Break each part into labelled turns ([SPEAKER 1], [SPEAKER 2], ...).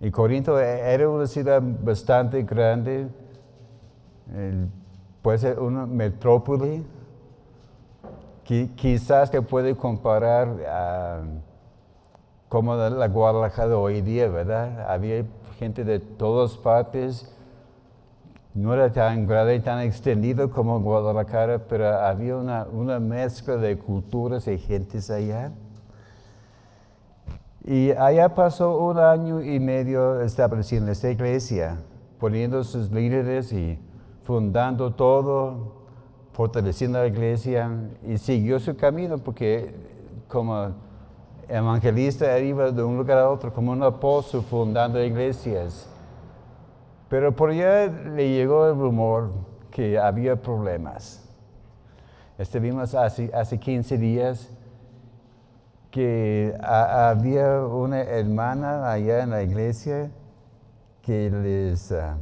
[SPEAKER 1] Y Corinto e- era una ciudad bastante grande, puede ser una metrópoli, Qui- quizás que puede comparar a como la la Guadalajara hoy día, ¿verdad? Había gente de todas partes, no era tan grande y tan extendido como Guadalajara, pero había una, una mezcla de culturas y gentes allá. Y allá pasó un año y medio estableciendo esta iglesia, poniendo sus líderes y fundando todo, fortaleciendo la iglesia y siguió su camino porque como evangelista iba de un lugar a otro, como un apóstol fundando iglesias. Pero por allá le llegó el rumor que había problemas. Estuvimos hace, hace 15 días que ha- había una hermana allá en la iglesia que les, ah,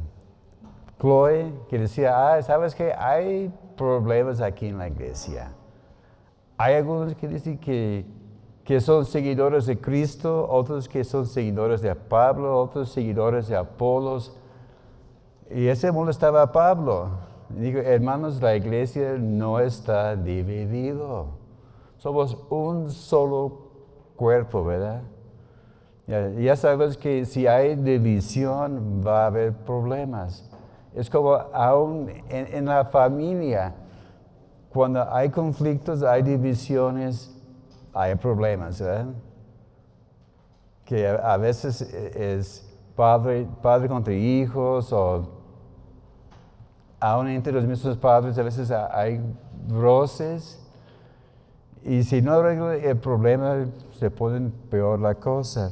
[SPEAKER 1] Chloe, que decía, ah, ¿sabes qué? Hay problemas aquí en la iglesia. Hay algunos que dicen que, que son seguidores de Cristo, otros que son seguidores de Pablo, otros seguidores de Apolos. Y ese molestaba a Pablo. Digo, hermanos, la iglesia no está dividido. Somos un solo cuerpo, ¿verdad? Ya, sabes que si hay división va a haber problemas. Es como aún en, la familia, cuando hay conflictos, hay divisiones, hay problemas, ¿verdad? Que a, a veces es padre, padre contra hijos o aún entre los mismos padres a veces hay roces y si no arregla el problema se pone peor la cosa.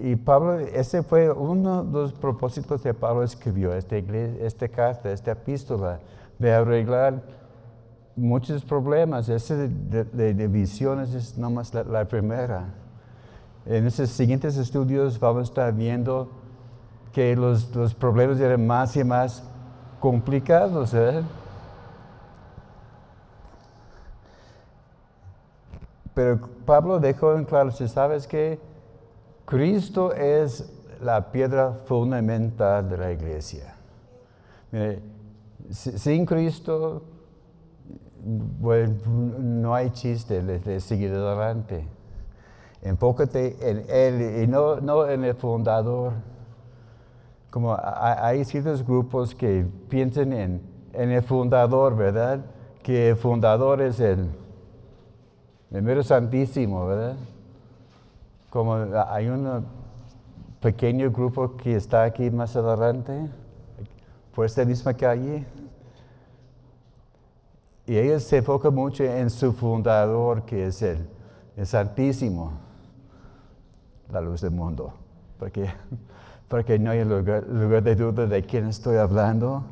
[SPEAKER 1] Y Pablo, ese fue uno de los propósitos que Pablo escribió, esta, iglesia, esta carta, esta epístola, de arreglar muchos problemas. Ese de, de divisiones es nomás la, la primera. En estos siguientes estudios vamos a estar viendo que los, los problemas eran más y más complicados. ¿eh? Pero Pablo dejó en claro, si sabes que Cristo es la piedra fundamental de la iglesia. Sin Cristo, no hay chiste de, de seguir adelante. Enfócate en Él y no, no en el fundador. Como ha- hay ciertos grupos que piensan en, en el fundador, ¿verdad? Que el fundador es el, el mero santísimo, ¿verdad? Como hay un pequeño grupo que está aquí más adelante, por esta misma calle, y ellos se enfocan mucho en su fundador, que es el, el Santísimo, la luz del mundo, porque, porque no hay lugar de duda de quién estoy hablando.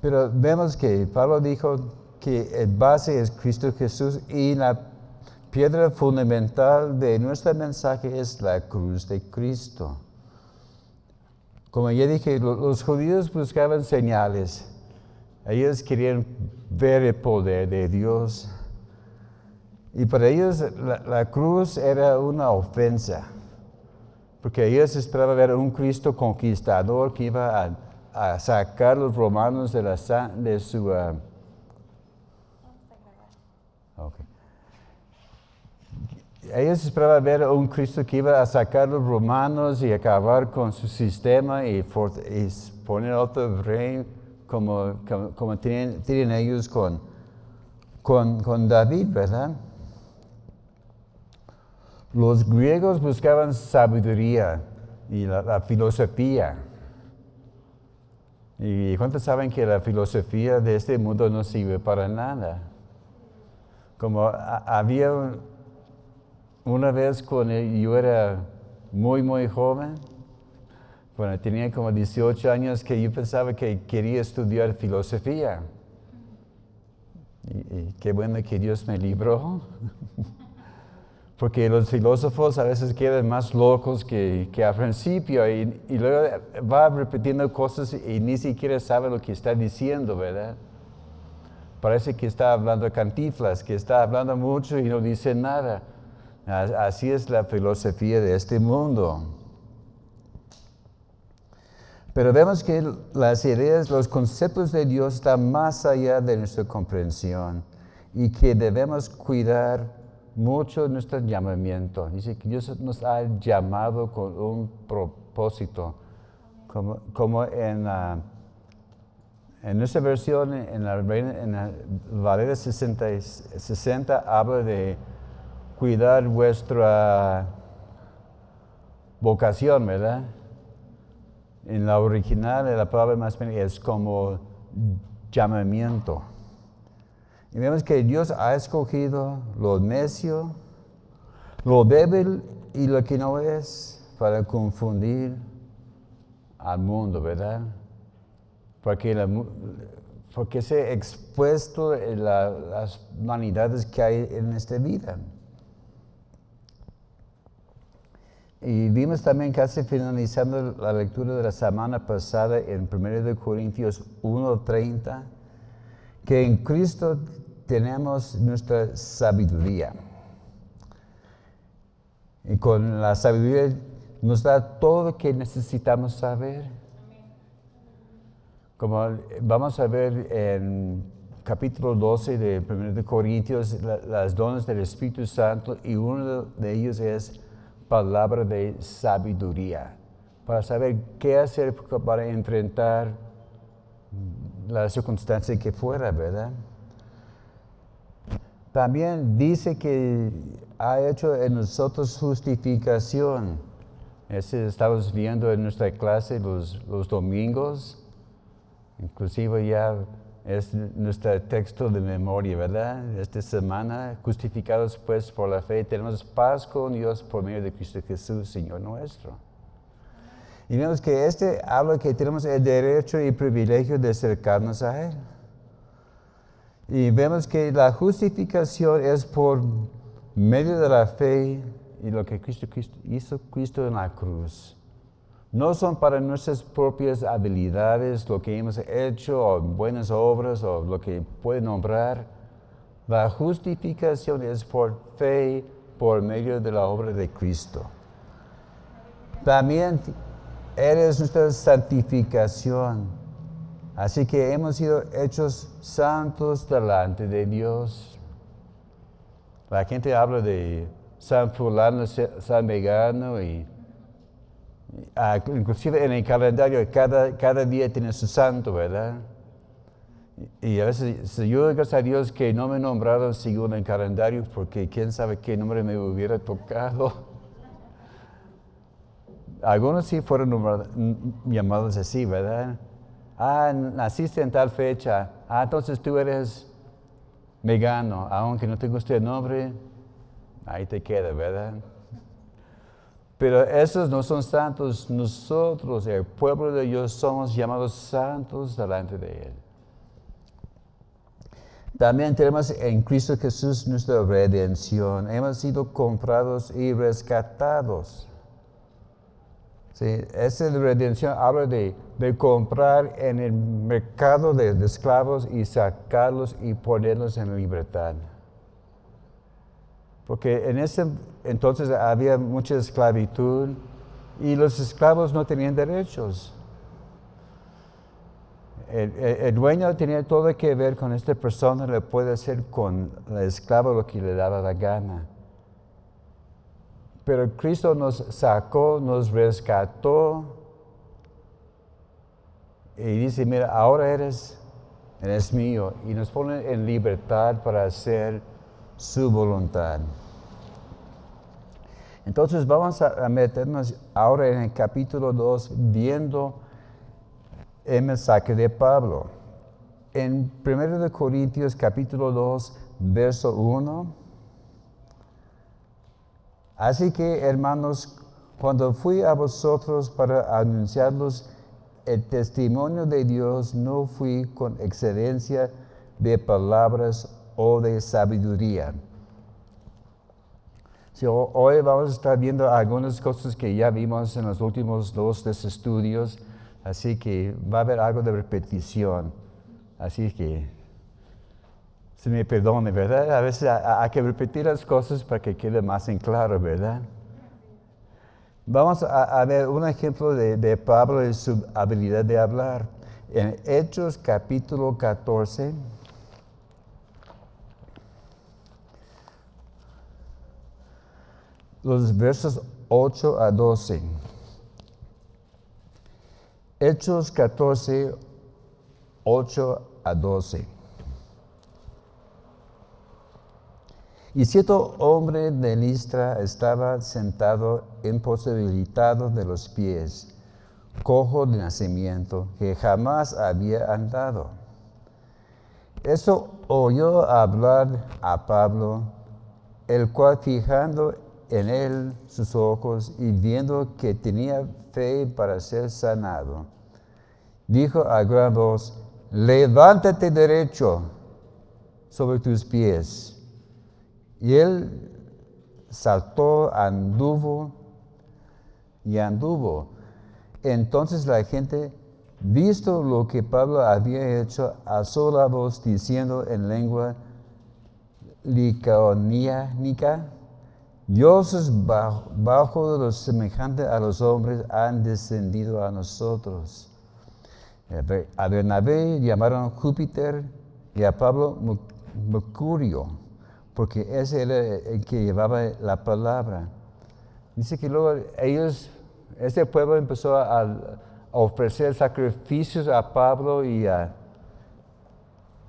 [SPEAKER 1] Pero vemos que Pablo dijo que el base es Cristo Jesús y la piedra fundamental de nuestro mensaje es la cruz de Cristo. Como ya dije, lo- los judíos buscaban señales. Ellos querían ver el poder de Dios. Y para ellos la, cruz era una ofensa. Porque ellos esperaban ver un Cristo conquistador que iba a, sacar a los romanos de, la, de su... ah, Ellos esperaban ver un Cristo que iba a sacar a los romanos y acabar con su sistema y, poner otro rey como, tienen, ellos con, David, ¿verdad? Los griegos buscaban sabiduría y la, filosofía. ¿Y cuántos saben que la filosofía de este mundo no sirve para nada? Como había una vez cuando yo era muy, muy joven, cuando tenía como 18 años, que yo pensaba que quería estudiar filosofía. Y, qué bueno que Dios me libró. Porque los filósofos a veces quedan más locos que, que al principio y, y luego va repitiendo cosas y ni siquiera sabe lo que está diciendo, ¿verdad? Parece que está hablando cantiflas, que está hablando mucho y no dice nada. Así es la filosofía de este mundo. Pero vemos que las ideas, los conceptos de Dios están más allá de nuestra comprensión y que debemos cuidar mucho nuestro llamamiento. Dice que Dios nos ha llamado con un propósito, como, en, en nuestra versión, en la, en la Valera 60, 60 habla de cuidar vuestra vocación, ¿verdad? En la original, la palabra más bien es como llamamiento. Y vemos que Dios ha escogido lo necio, lo débil y lo que no es para confundir al mundo, ¿verdad? Porque, la, se ha expuesto las vanidades que hay en esta vida. Y vimos también casi finalizando la lectura de la semana pasada en 1 Corintios 1.30, que en Cristo tenemos nuestra sabiduría. Y con la sabiduría nos da todo lo que necesitamos saber. Como vamos a ver en capítulo 12 de 1 Corintios, las dones del Espíritu Santo, y uno de ellos es palabra de sabiduría, para saber qué hacer para enfrentar la circunstancia que fuera, ¿verdad? También dice que ha hecho en nosotros justificación. Ese estamos viendo en nuestra clase los, los domingos. Inclusive ya es nuestro texto de memoria, ¿verdad? Esta semana, justificados pues por la fe, tenemos paz con Dios por medio de Cristo Jesús, Señor nuestro. Y vemos que este habla que tenemos el derecho y privilegio de acercarnos a Él. Y vemos que la justificación es por medio de la fe y lo que Cristo, Cristo hizo Cristo en la cruz. No son para nuestras propias habilidades, lo que hemos hecho, o buenas obras, o lo que puede nombrar. La justificación es por fe, por medio de la obra de Cristo. También eres nuestra santificación. Así que hemos sido hechos santos delante de Dios. La gente habla de San Fulano, San Megano y Ah, inclusive en el calendario, cada, cada día tiene su santo, ¿verdad? Y a veces yo gracias a Dios que no me nombraron según el calendario, porque quién sabe qué nombre me hubiera tocado. Algunos sí fueron llamados así, ¿verdad? Ah, naciste en tal fecha. Ah, entonces tú eres vegano, aunque no te guste el nombre, ahí te queda, ¿verdad? Pero esos no son santos. Nosotros, el pueblo de Dios, somos llamados santos delante de Él. También tenemos en Cristo Jesús nuestra redención. Hemos sido comprados y rescatados. Sí, esa redención habla de, de, comprar en el mercado de, de esclavos y sacarlos y ponerlos en libertad. Porque en ese entonces había mucha esclavitud y los esclavos no tenían derechos. El, dueño tenía todo que ver con esta persona, le puede hacer con el esclavo lo que le daba la gana. Pero Cristo nos sacó, nos rescató y dice, mira, ahora eres, eres mío y nos pone en libertad para hacer su voluntad. Entonces vamos a meternos ahora en el capítulo 2 viendo el mensaje de Pablo. En 1 Corintios capítulo 2, verso 1. Así que hermanos, cuando fui a vosotros para anunciarlos el testimonio de Dios, no fui con excelencia de palabras o de sabiduría hoy vamos a estar viendo algunas cosas que ya vimos en los últimos dos estudios, así que va a haber algo de repetición. Así que se me perdone, ¿verdad? A veces hay que repetir las cosas para que quede más en claro, ¿verdad? Vamos a, ver un ejemplo de, de, Pablo y su habilidad de hablar. En Hechos capítulo 14. Los versos 8 a 12. Hechos 14, 8 a 12. Y cierto hombre de Listra estaba sentado imposibilitado de los pies, cojo de nacimiento, que jamás había andado. Eso oyó hablar a Pablo, el cual fijando en él sus ojos y viendo que tenía fe para ser sanado, dijo a gran voz, levántate derecho sobre tus pies. Y él saltó, anduvo y anduvo. Entonces la gente, visto lo que Pablo había hecho, alzó la voz diciendo en lengua licaoníanica, dioses bajo, bajo los semejantes a los hombres han descendido a nosotros. A Bernabé llamaron Júpiter y a Pablo Mercurio porque ese era el que llevaba la palabra. Dice que luego ellos, ese pueblo empezó a, ofrecer sacrificios a Pablo y a,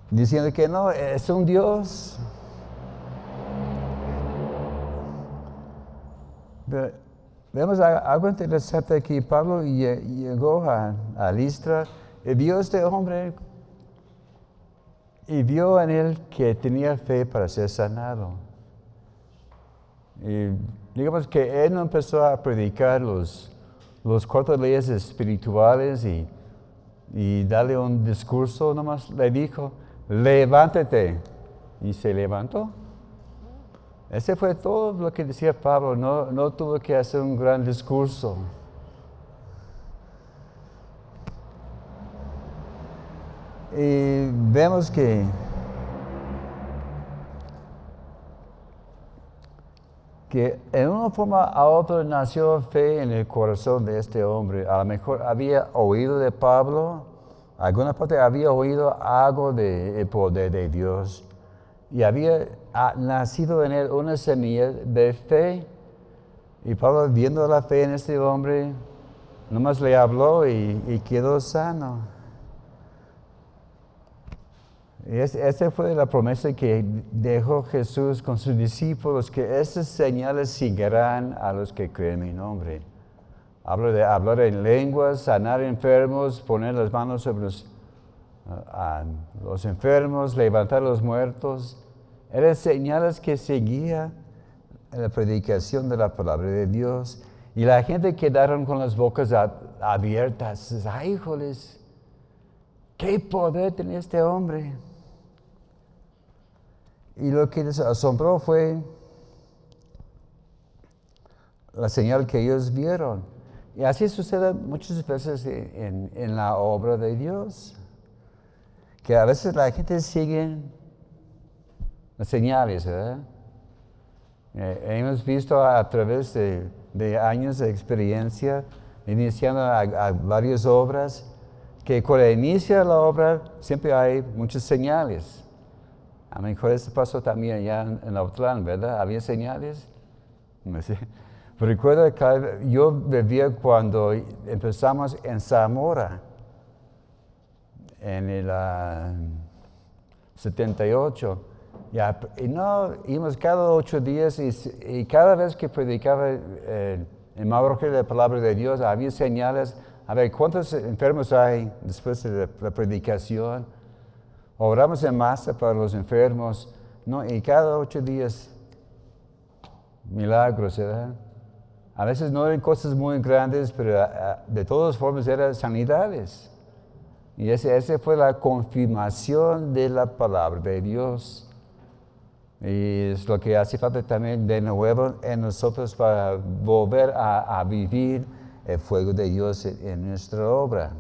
[SPEAKER 1] diciendo que no, es un Dios. Vemos algo interesante aquí. Pablo llegó a, a Listra y vio a este hombre y vio en él que tenía fe para ser sanado. Y digamos que él no empezó a predicar los, los cuatro leyes espirituales y, y darle un discurso, nomás le dijo, levántate. Y se levantó. Ese fue todo lo que decía Pablo, no, no tuvo que hacer un gran discurso. Y vemos que que en una forma a otra nació fe en el corazón de este hombre. A lo mejor había oído de Pablo, alguna parte había oído algo del poder de Dios y había nacido en él una semilla de fe. Y Pablo, viendo la fe en este hombre, nomás le habló y quedó sano. Esa fue la promesa que dejó Jesús con sus discípulos, que estas señales seguirán a los que creen en mi nombre. Hablo de hablar en lenguas, sanar enfermos, poner las manos sobre los, los enfermos, levantar los muertos. Eran señales que seguía en la predicación de la palabra de Dios. Y la gente quedaron con las bocas abiertas. Ay, híjoles, qué poder tenía este hombre. Y lo que les asombró fue la señal que ellos vieron. Y así sucede muchas veces en, la obra de Dios, que a veces la gente sigue señales. ¿verdad? Eh, hemos visto a, través de, años de experiencia, iniciando varias obras, que cuando inicia la obra siempre hay muchas señales. A lo mejor eso pasó también allá en, en ¿verdad? Había señales. Recuerdo que yo vivía cuando empezamos en Zamora, en el 78. Y no, íbamos cada ocho días y, cada vez que predicaba eh, en la palabra de Dios, había señales. A ver, ¿cuántos enfermos hay después de la predicación? Oramos en masa para los enfermos, ¿no? Y cada ocho días, milagros, ¿verdad? A veces no eran cosas muy grandes, pero ah, ah, de todas formas eran sanidades. Y esa fue la confirmación de la palabra de Dios. Y es lo que hace falta también de nuevo en nosotros para volver a, vivir el fuego de Dios en nuestra obra.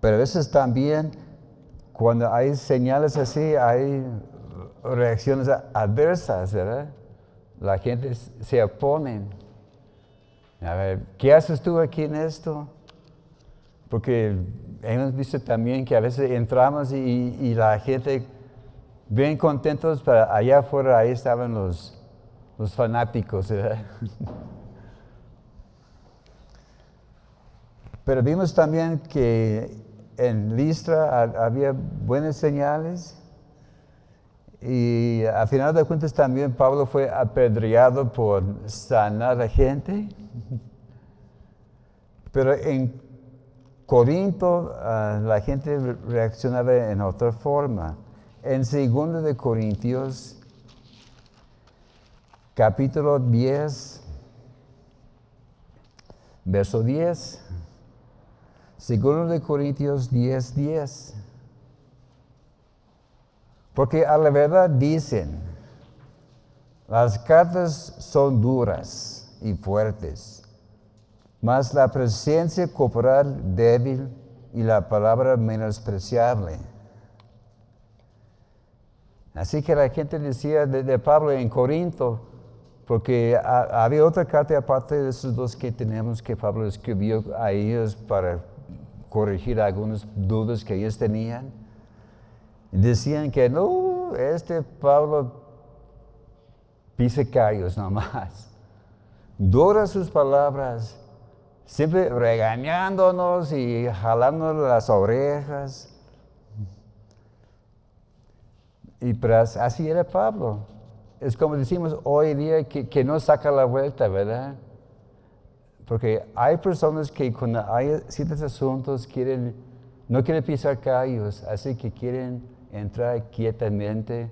[SPEAKER 1] Pero a veces también, cuando hay señales así, hay reacciones adversas, ¿verdad? La gente se opone. A ver, ¿qué haces tú aquí en esto? Porque hemos visto también que a veces entramos y, la gente bien contentos, pero allá afuera ahí estaban los, los fanáticos, ¿verdad? Pero vimos también que en Listra había buenas señales y a final de cuentas también Pablo fue apedreado por sanar a gente. Pero en Corinto ah, la gente reaccionaba en otra forma. En 2 de Corintios, capítulo 10, verso 10. Segundo de Corintios 10, 10. Porque a la verdad dicen, las cartas son duras y fuertes, mas la presencia corporal débil y la palabra menospreciable. Así que la gente decía de, Pablo en Corinto, porque había otra carta aparte de esos dos que tenemos que Pablo escribió a ellos para corregir algunas dudas que ellos tenían. Decían que no, este Pablo pise callos nomás. Dura sus palabras, siempre regañándonos y jalándonos las orejas. Y pues así era Pablo. Es como decimos hoy día que, que no saca la vuelta, ¿verdad? Porque hay personas que cuando hay ciertos asuntos quieren, no quieren pisar callos, así que quieren entrar quietamente.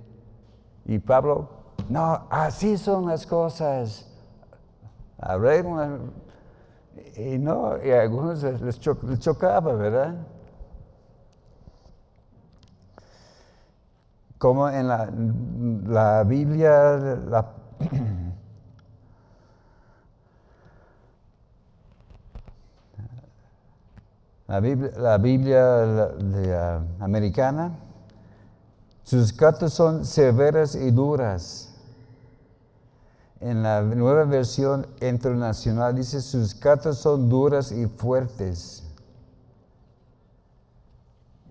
[SPEAKER 1] Y Pablo, no, así son las cosas. Arreglan. Y no, y a algunos les, chocaba, ¿verdad? Como en la, la Biblia, la, La Biblia, ah, americana, sus cartas son severas y duras. En la nueva versión internacional dice, sus cartas son duras y fuertes.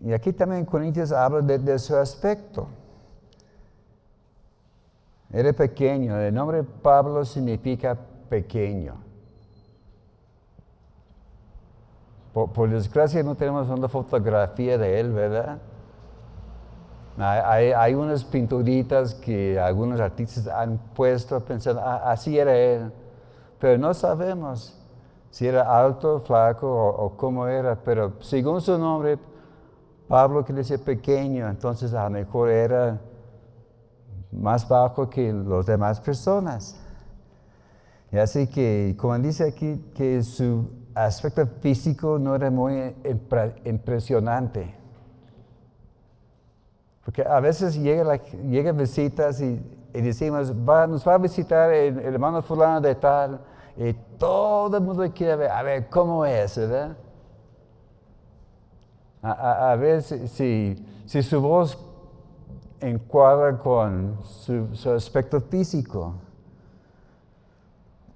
[SPEAKER 1] Y aquí también Corintios habla de, su aspecto. Era pequeño, el nombre Pablo significa pequeño. Por, desgracia no tenemos una fotografía de él, ¿verdad? Hay, unas pinturitas que algunos artistas han puesto pensando, ah, así era él. Pero no sabemos si era alto, flaco o, cómo era. Pero según su nombre, Pablo quiere decir pequeño, entonces a lo mejor era más bajo que las demás personas. Y así que, como dice aquí, que su aspecto físico no era muy impresionante. Porque a veces llegan visitas y, decimos, nos va a visitar el, hermano fulano de tal, y todo el mundo quiere ver, a ver cómo es, ¿verdad? A, ver si, si, su voz encuadra con su aspecto físico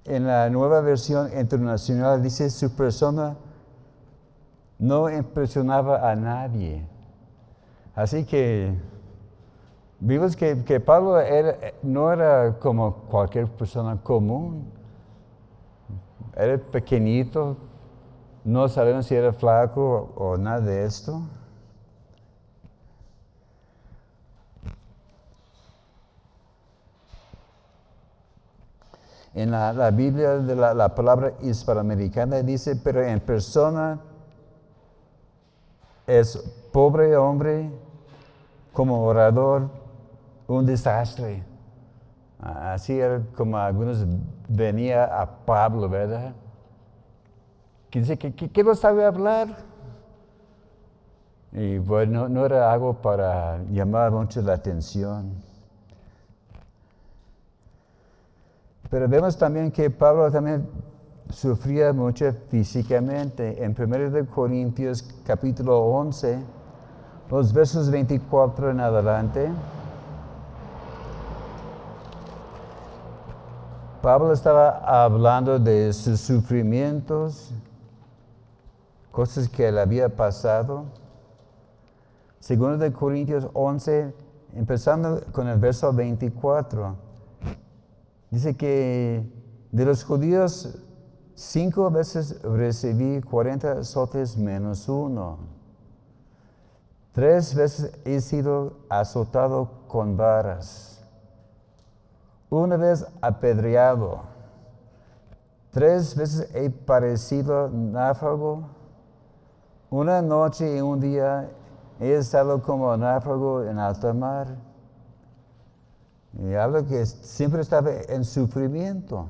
[SPEAKER 1] en la nueva versión internacional dice su persona no impresionaba a nadie. Así que vimos que, Pablo no era como cualquier persona común. Era pequeñito, no sabemos si era flaco o nada de esto. En la, Biblia de la, palabra hispanoamericana dice, pero en persona es pobre hombre como orador, un desastre. Así era como algunos venía a Pablo, ¿verdad? Que dice que, que, no sabe hablar. Y bueno, no era algo para llamar mucho la atención. Pero vemos también que Pablo también sufría mucho físicamente. En 1 Corintios capítulo 11, los versos 24 en adelante, Pablo estaba hablando de sus sufrimientos, cosas que le había pasado. Segundo de Corintios 11, empezando con el verso 24, dice que de los judíos cinco veces recibí 40 azotes menos uno. Tres veces he sido azotado con varas una vez apedreado, tres veces he parecido náufrago, una noche y un día he estado como náufrago en alta mar. Y hablo que siempre estaba en sufrimiento.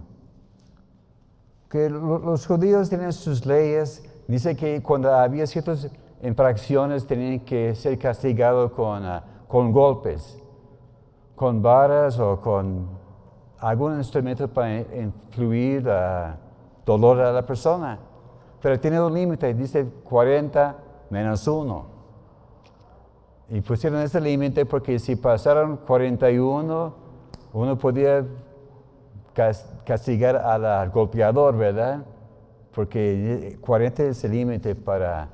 [SPEAKER 1] Que los judíos tienen sus leyes, dice que cuando había ciertas infracciones tenían que ser castigados con, ah, con golpes, con varas o con algún instrumento para influir uh, dolor a la persona. Pero tiene un límite, dice 40 menos 1. Y pusieron ese límite porque si pasaron 41, uno podía castigar al golpeador, ¿verdad? Porque 40 es el límite para,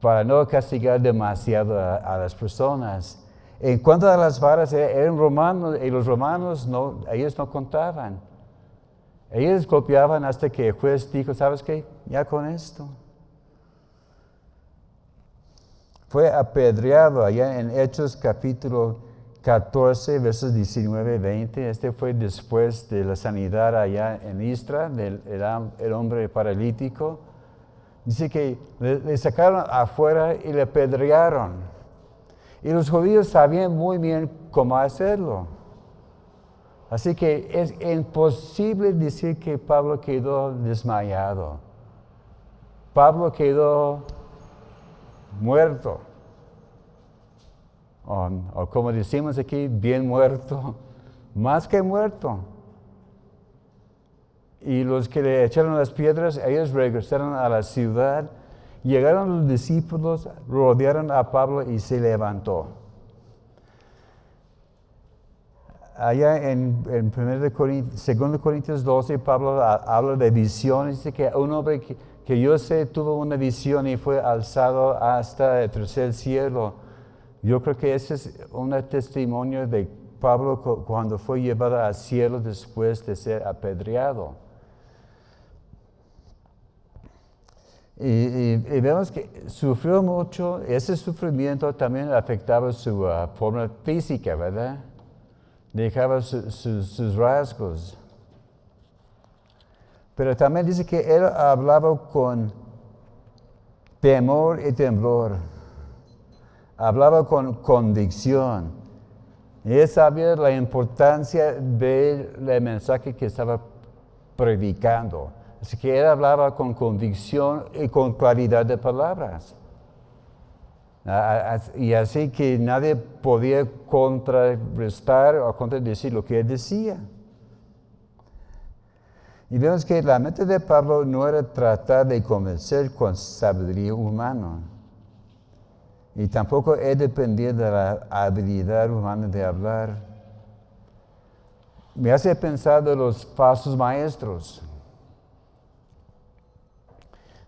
[SPEAKER 1] para no castigar demasiado a las personas. En cuanto a las varas, eh, eran romanos y los romanos no, ellos no contaban. Ellos golpeaban hasta que el juez dijo, ¿sabes qué? Ya con esto. Fue apedreado allá en Hechos capítulo 14, versos 19 y 20. Este fue después de la sanidad allá en Istra, del el, hombre paralítico. Dice que le sacaron afuera y le apedrearon. Y los judíos sabían muy bien cómo hacerlo. Así que es imposible decir que Pablo quedó desmayado. Pablo quedó muerto. O, o, como decimos aquí, bien muerto. Más que muerto. Y los que le echaron las piedras, ellos regresaron a la ciudad Llegaron los discípulos, rodearon a Pablo y se levantó. Allá en, en 2 Corintios 12, Pablo habla de visiones. Dice que un hombre que, yo sé tuvo una visión y fue alzado hasta el tercer cielo. Yo creo que ese es un testimonio de Pablo cuando fue llevado al cielo después de ser apedreado. Y, vemos que sufrió mucho, ese sufrimiento también afectaba su ah, forma física, ¿verdad? Dejaba sus rasgos. Pero también dice que él hablaba con temor y temblor. Hablaba con convicción. Y él sabía la importancia del mensaje que estaba predicando. Así que él hablaba con convicción y con claridad de palabras. Y así que nadie podía contrarrestar o contradecir lo que él decía. Y vemos que la meta de Pablo no era tratar de convencer con sabiduría humana. Y tampoco él dependía de la habilidad humana de hablar. Me hace pensar de los pasos maestros.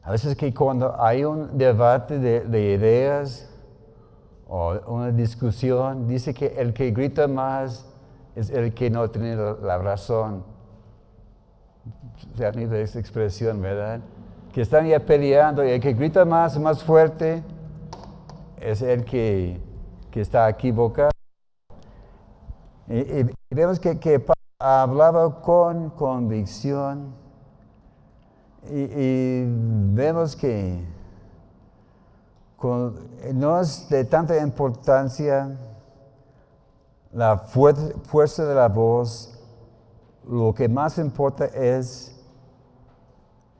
[SPEAKER 1] A veces que cuando hay un debate de, ideas o una discusión, dice que el que grita más es el que no tiene la, razón. Se ha tenido esa expresión, ¿verdad? Que están ya peleando y el que grita más, más fuerte, es el que, está equivocado. Y, vemos que, que hablaba con convicción y, vemos que no es de tanta importancia la fuerza de la voz, lo que más importa es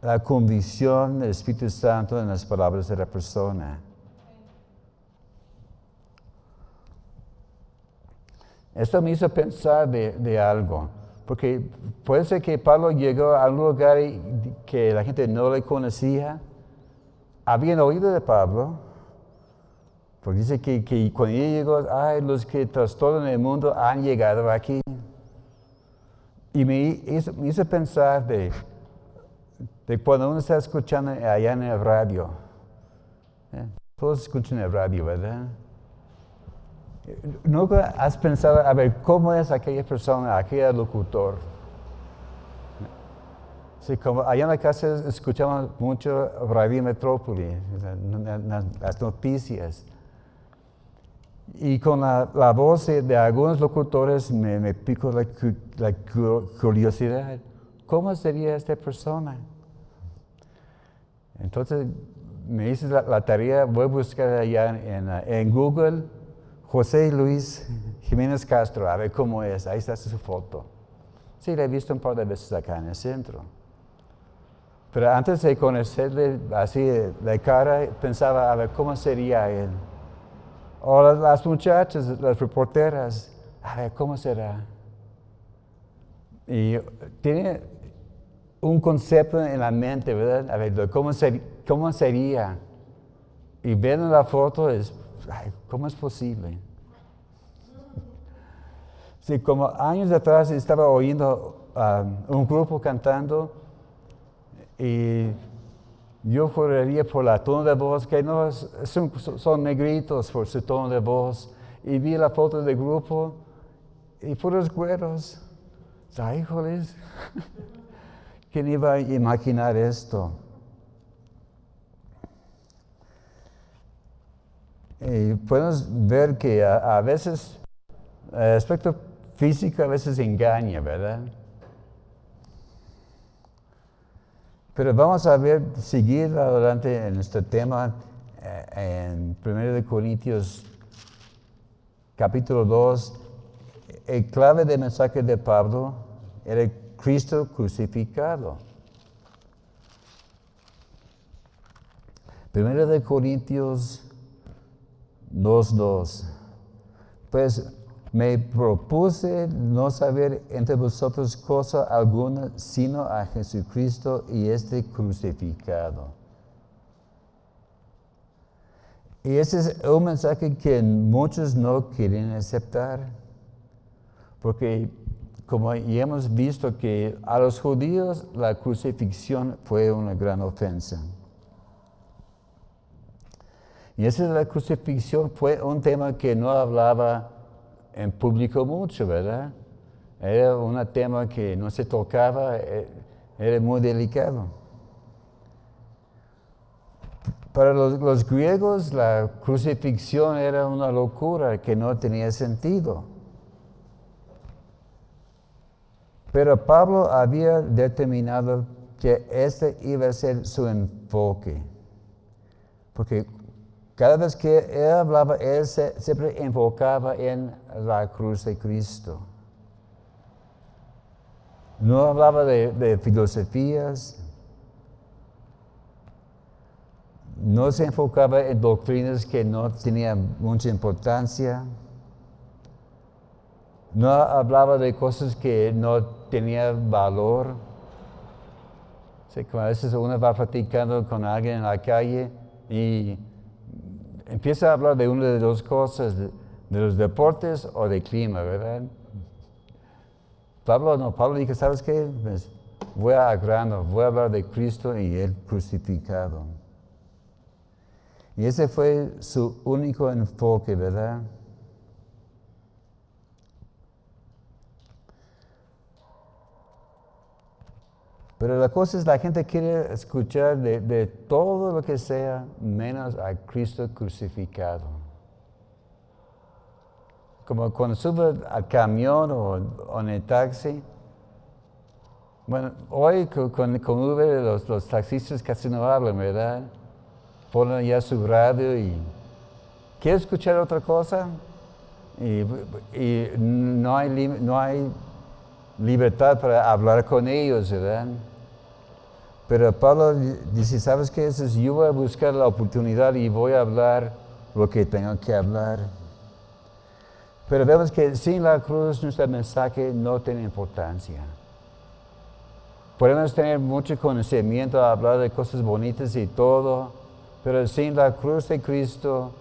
[SPEAKER 1] la convicción del Espíritu Santo en las palabras de la persona. Esto me hizo pensar de, algo. Porque puede ser que Pablo llegó a un lugar que la gente no le conocía. Habían oído de Pablo. Porque dice que, que cuando llegó, ay, los que trastornan el mundo han llegado aquí. Y me hizo, me hizo pensar de, de, cuando uno está escuchando allá en el radio. ¿eh? Todos escuchan el radio, ¿verdad? ¿Nunca has pensado, a ver, cómo es aquella persona, aquel locutor? Sí, como allá en la casa escuchamos mucho Radio Metrópoli, las noticias. Y con la, voz de, algunos locutores me, pico la, curiosidad. ¿Cómo sería esta persona? Entonces me hice la, tarea, voy a buscar allá en Google José Luis Jiménez Castro, a ver cómo es, ahí está su foto. Sí, la he visto un par de veces acá en el centro. Pero antes de conocerle así de cara, pensaba a ver cómo sería él. O las, muchachas, las reporteras, a ver cómo será. Y tiene un concepto en la mente, ¿verdad? A ver, ¿cómo, cómo sería? Y viendo la foto es, ¿cómo es posible? Sí, como años atrás estaba oyendo um, un grupo cantando y yo juraría por la tono de voz, que no son, negritos por su tono de voz, y vi la foto del grupo y puros güeros. Ay, ¿quién iba a imaginar esto? Y podemos ver que a, veces el aspecto físico a veces engaña, ¿verdad? Pero vamos a ver, seguir adelante en este tema eh, en 1 Corintios capítulo 2. El clave del mensaje de Pablo era Cristo crucificado. 1 de Corintios 2.2. Pues me propuse no saber entre vosotros cosa alguna sino a Jesucristo y este crucificado. Y ese es un mensaje que muchos no quieren aceptar. Porque como ya hemos visto que a los judíos la crucifixión fue una gran ofensa. Y esa la crucifixión fue un tema que no hablaba en público mucho, ¿verdad? Era un tema que no se tocaba, eh, era muy delicado. Para los, griegos la crucifixión era una locura que no tenía sentido. Pero Pablo había determinado que este iba a ser su enfoque. Porque cada vez que él hablaba, él siempre enfocaba en la cruz de Cristo. No hablaba de, filosofías, no se enfocaba en doctrinas que no tenían mucha importancia, no hablaba de cosas que no tenían valor. como a veces uno va platicando con alguien en la calle y empieza a hablar de una de dos cosas, de, los deportes o de clima, ¿verdad? Pablo no, Pablo dijo, ¿sabes qué? Pues, voy a grano, voy a hablar de Cristo y Él crucificado. Y ese fue su único enfoque, ¿verdad? Pero la cosa es, la gente quiere escuchar de, todo lo que sea, menos a Cristo crucificado. Como cuando sube al camión o, en el taxi. Bueno, hoy con, con Uber los, taxistas casi no hablan, ¿verdad? Ponen ya su radio y... ¿Quiere escuchar otra cosa? Y, no, hay, no hay libertad para hablar con ellos, ¿verdad? Pero Pablo dice, ¿sabes qué? Es? Yo voy a buscar la oportunidad y voy a hablar lo que tengo que hablar. Pero vemos que sin la cruz nuestro mensaje no tiene importancia. Podemos tener mucho conocimiento, hablar de cosas bonitas y todo, pero sin la cruz de Cristo,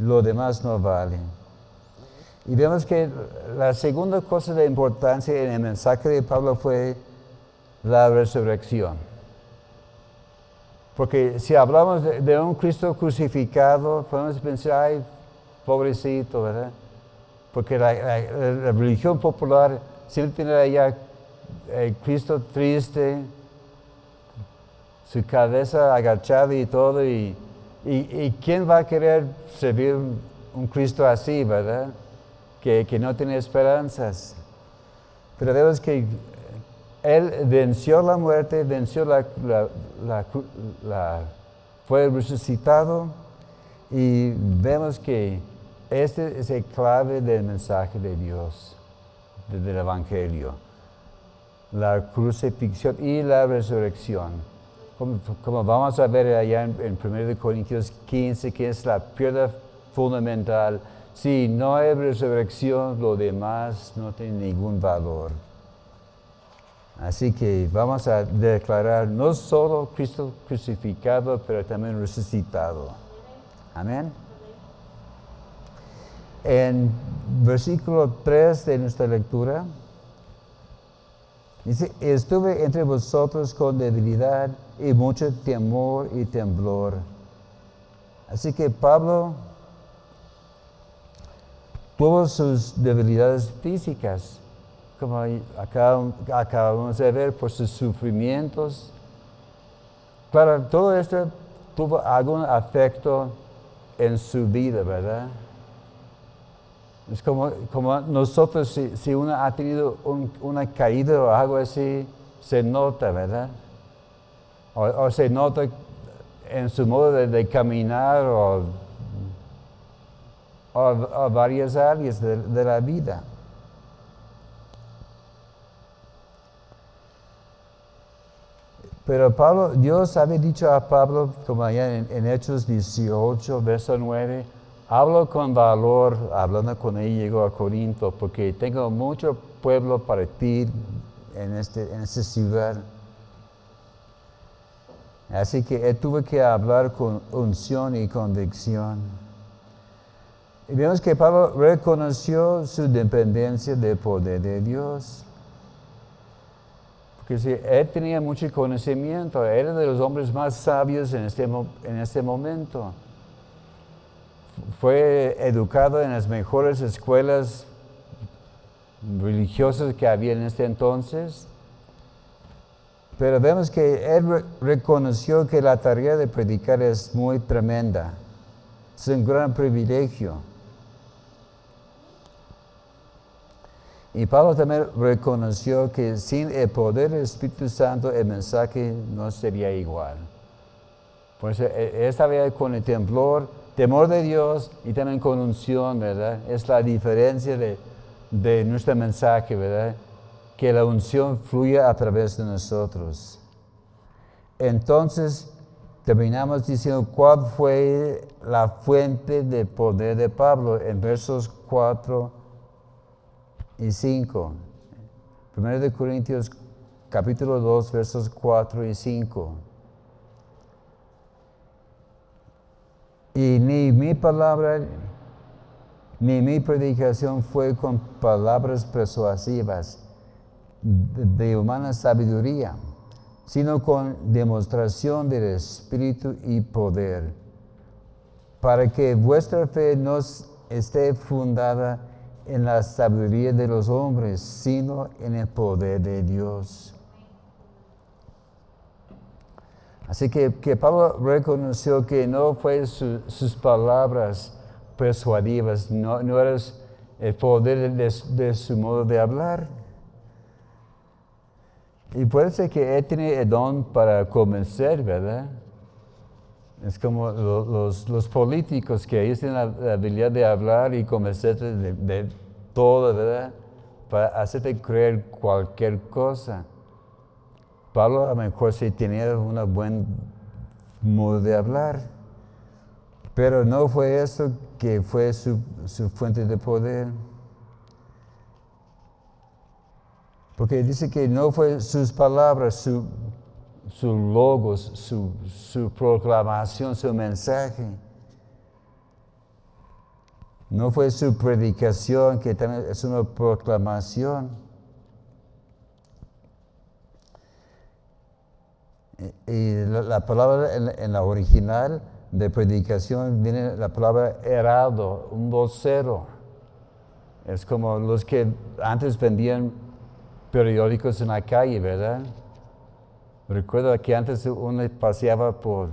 [SPEAKER 1] lo demás no vale. Y vemos que la segunda cosa de importancia en el mensaje de Pablo fue la resurrección. Porque si hablamos de, un Cristo crucificado, podemos pensar, ay, pobrecito, ¿verdad? Porque la, religión popular siempre tiene allá el eh, Cristo triste, su cabeza agachada y todo, y, ¿quién va a querer servir un Cristo así, verdad? Que, no tiene esperanzas. Pero vemos que Él venció la muerte, venció la, la fue resucitado y vemos que este es el clave del mensaje de Dios, del Evangelio. La crucifixión y la resurrección. Como, vamos a ver allá en, 1 Corintios 15, que es la piedra fundamental. Si no hay resurrección, lo demás no tiene ningún valor. Así que vamos a declarar no solo Cristo crucificado, pero también resucitado. Amén. En versículo 3 de nuestra lectura, dice, estuve entre vosotros con debilidad y mucho temor y temblor. Así que Pablo tuvo sus debilidades físicas, como acabamos de ver, por sus sufrimientos. Claro, todo esto tuvo algún afecto en su vida, ¿verdad? Es como, como nosotros, si, uno ha tenido una caída o algo así, se nota, ¿verdad? O, se nota en su modo de, caminar o, o, varias áreas de, la vida. Pero Pablo, Dios había dicho a Pablo, como allá en, Hechos 18, verso 9, Hablo con valor, hablando con él, llegó a Corinto, porque tengo mucho pueblo para ti en, este, en esta ciudad. Así que él tuvo que hablar con unción y convicción. Y vemos que Pablo reconoció su dependencia del poder de Dios. Porque él tenía mucho conocimiento, era de los hombres más sabios en este, en este momento. Fue educado en las mejores escuelas religiosas que había en este entonces, pero vemos que él reconoció que la tarea de predicar es muy tremenda, es un gran privilegio. Y Pablo también reconoció que sin el poder del Espíritu Santo el mensaje no sería igual. Por eso él estaba con el temblor, temor de Dios y también con unción, ¿verdad? Es la diferencia de, de nuestro mensaje, ¿verdad? Que la unción fluya a través de nosotros. Entonces, terminamos diciendo cuál fue la fuente de poder de Pablo en versos 4 y 5. Primero de Corintios capítulo 2, versos 4 y 5. Y ni mi palabra ni mi predicación fue con palabras persuasivas de humana sabiduría, sino con demostración del Espíritu y poder, para que vuestra fe no esté fundada en la sabiduría de los hombres, sino en el poder de Dios. Así que, Pablo reconoció que no fue sus palabras persuadivas, no, no era el poder de, su modo de hablar. Y puede ser que él tiene el don para convencer, ¿verdad? Es como los, políticos que ellos tienen la, habilidad de hablar y convencer de, de todo, ¿verdad? Para hacerte creer cualquier cosa. Pablo a lo mejor sí tenía un buen modo de hablar, Pero no fue eso que fue su, su fuente de poder. Porque dice que no fue sus palabras, su, su logos, su, su proclamación, su mensaje. No fue su predicación, que también es una proclamación. Y la, palabra en, la original de predicación viene la palabra heraldo, un vocero. Es como los que antes vendían periódicos en la calle, ¿verdad? Recuerdo que antes uno paseaba por,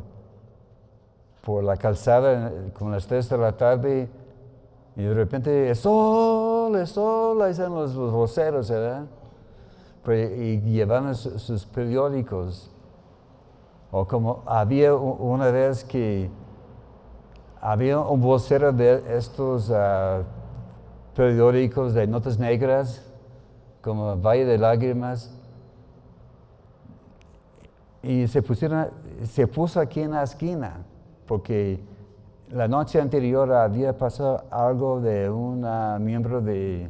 [SPEAKER 1] por la calzada con las 3 de la tarde y de repente, sol, sol, ahí están los, voceros, ¿verdad? y llevaban sus, periódicos. O como había una vez que había un vocero de estos ah, periódicos de notas negras, como Valle de Lágrimas, y se, pusieron, se puso aquí en la esquina, porque la noche anterior había pasado algo de un miembro de,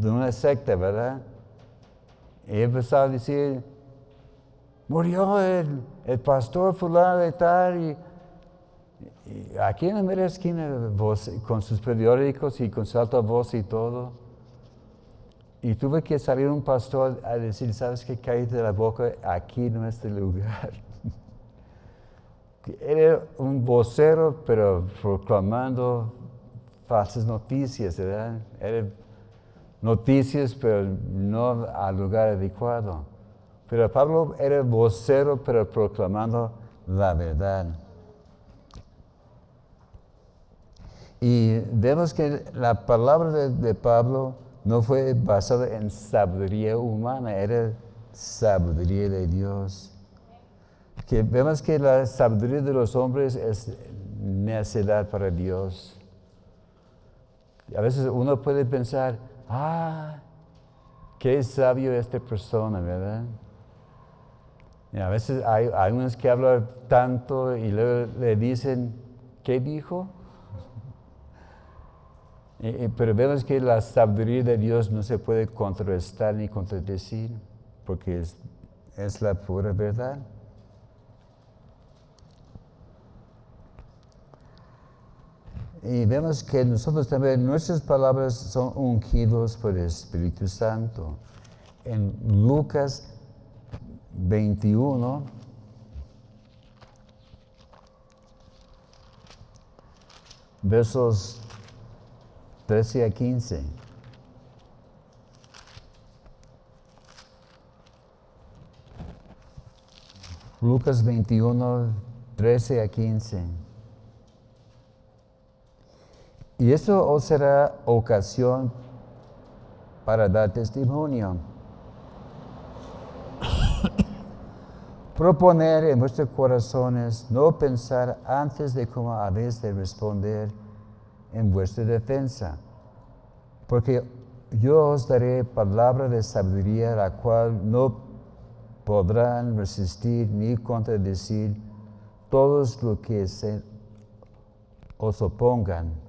[SPEAKER 1] de una secta, ¿verdad? Y empezó a decir, murió el, pastor fulano de tal, y, aquí en la media esquina, con sus periódicos y con su alta voz y todo. Y tuve que salir un pastor a decir, ¿sabes qué? Cállate de la boca, aquí no es el lugar. Era un vocero, pero proclamando falsas noticias, ¿verdad? Era noticias, pero no al lugar adecuado. Pero Pablo era vocero, pero proclamando la verdad. Y vemos que la palabra de Pablo no fue basada en sabiduría humana, era sabiduría de Dios que vemos que la sabiduría de los hombres es necedad para Dios. A veces uno puede pensar, ah, qué sabio esta persona, ¿verdad? Y a veces hay, hay unos que hablan tanto y luego le dicen, ¿qué dijo? Pero vemos que la sabiduría de Dios no se puede contrastar ni contradecir, porque es, es la pura verdad. Y vemos que nosotros también, nuestras palabras son ungidos por el Espíritu Santo. En Lucas 21, versos 13 a 15. Lucas 21, 13 a 15. Y eso os será ocasión para dar testimonio. Proponer en vuestros corazones no pensar antes de cómo habéis de responder en vuestra defensa, porque yo os daré palabra de sabiduría, la cual no podrán resistir ni contradecir todos los que se os opongan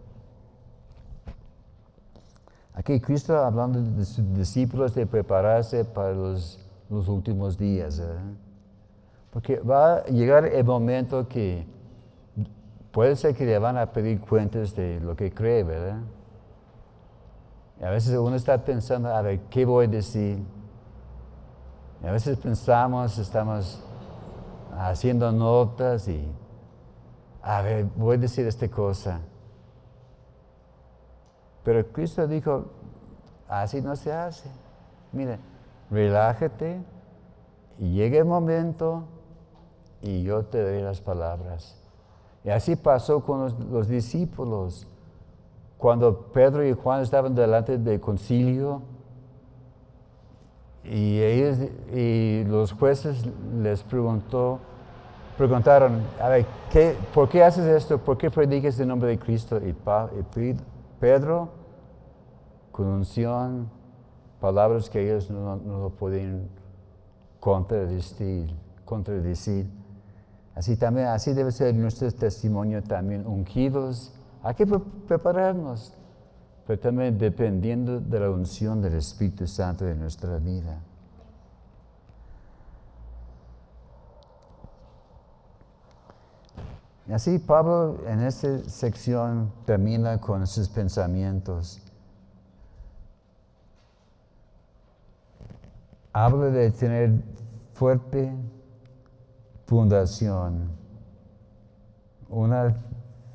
[SPEAKER 1] Aquí Cristo hablando de sus discípulos de prepararse para los, últimos días. Porque va a llegar el momento que puede ser que le van a pedir cuentas de lo que cree, ¿verdad? Y a veces uno está pensando, a ver, ¿qué voy a decir? Y a veces pensamos, estamos haciendo notas y, a ver, voy a decir esta cosa. Pero Cristo dijo, así no se hace. Mire, relájate y llegue el momento y yo te doy las palabras. Y así pasó con los, discípulos. Cuando Pedro y Juan estaban delante del concilio y, ellos, y los jueces les preguntó, preguntaron, ver, ¿por qué haces esto? ¿Por qué predicas el nombre de Cristo? Y, Pedro con unción, palabras que ellos no, lo pueden contradecir, contradecir. Así también, así debe ser nuestro testimonio también, ungidos. Hay que prepararnos, pero también dependiendo de la unción del Espíritu Santo en nuestra vida. Así Pablo en esta sección termina con sus pensamientos. Habla de tener fuerte fundación, una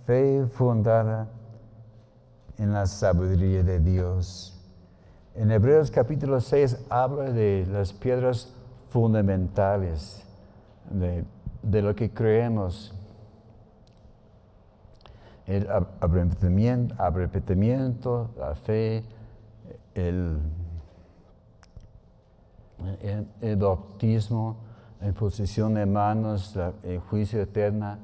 [SPEAKER 1] fe fundada en la sabiduría de Dios. En Hebreos capítulo 6 habla de las piedras fundamentales de, de lo que creemos el arrepentimiento, la fe, el, el, bautismo, la posición de manos, el juicio eterno,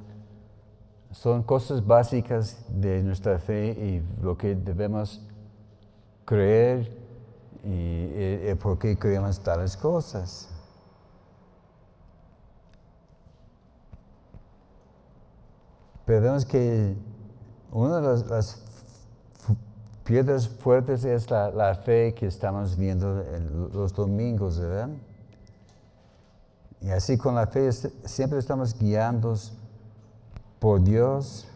[SPEAKER 1] son cosas básicas de nuestra fe y lo que debemos creer y, y por qué creemos tales cosas. Pero vemos que una de las, piedras fuertes es la, fe que estamos viendo en los domingos, ¿verdad? Y así con la fe siempre estamos guiados por Dios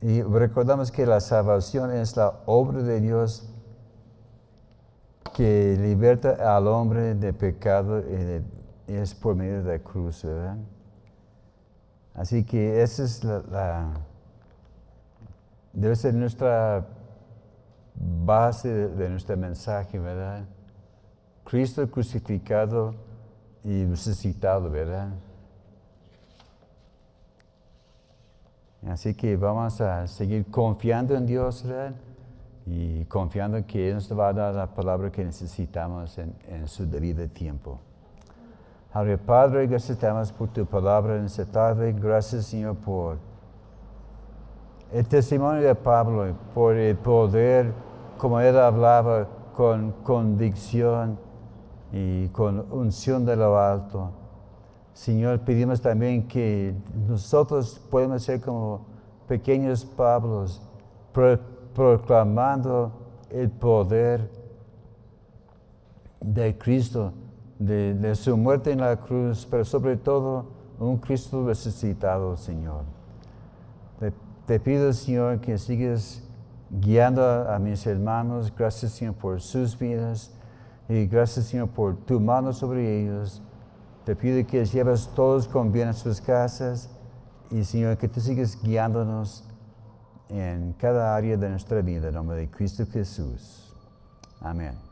[SPEAKER 1] y recordamos que la salvación es la obra de Dios que liberta al hombre de pecado y, es por medio de la cruz, ¿verdad? Así que esa es la debe ser nuestra base de, nuestro mensaje, ¿verdad? Cristo crucificado y resucitado, ¿verdad? Así que vamos a seguir confiando en Dios, ¿verdad? Y confiando que Él nos va a dar la palabra que necesitamos en, en su debido tiempo. Padre, gracias por tu palabra en esta tarde. Gracias, Señor, por el testimonio de Pablo por el poder, como él hablaba con convicción y con unción de lo alto. Señor, pedimos también que nosotros podamos ser como pequeños Pablos, proclamando el poder de Cristo, de, su muerte en la cruz, pero sobre todo un Cristo resucitado, Señor. Te pido, Señor, que sigas guiando a, mis hermanos. Gracias, Señor, por sus vidas. Y gracias, Señor, por tu mano sobre ellos. Te pido que lleves todos con bien a sus casas. Y, Señor, que tú sigas guiándonos en cada área de nuestra vida. En nombre de Cristo Jesús. Amén.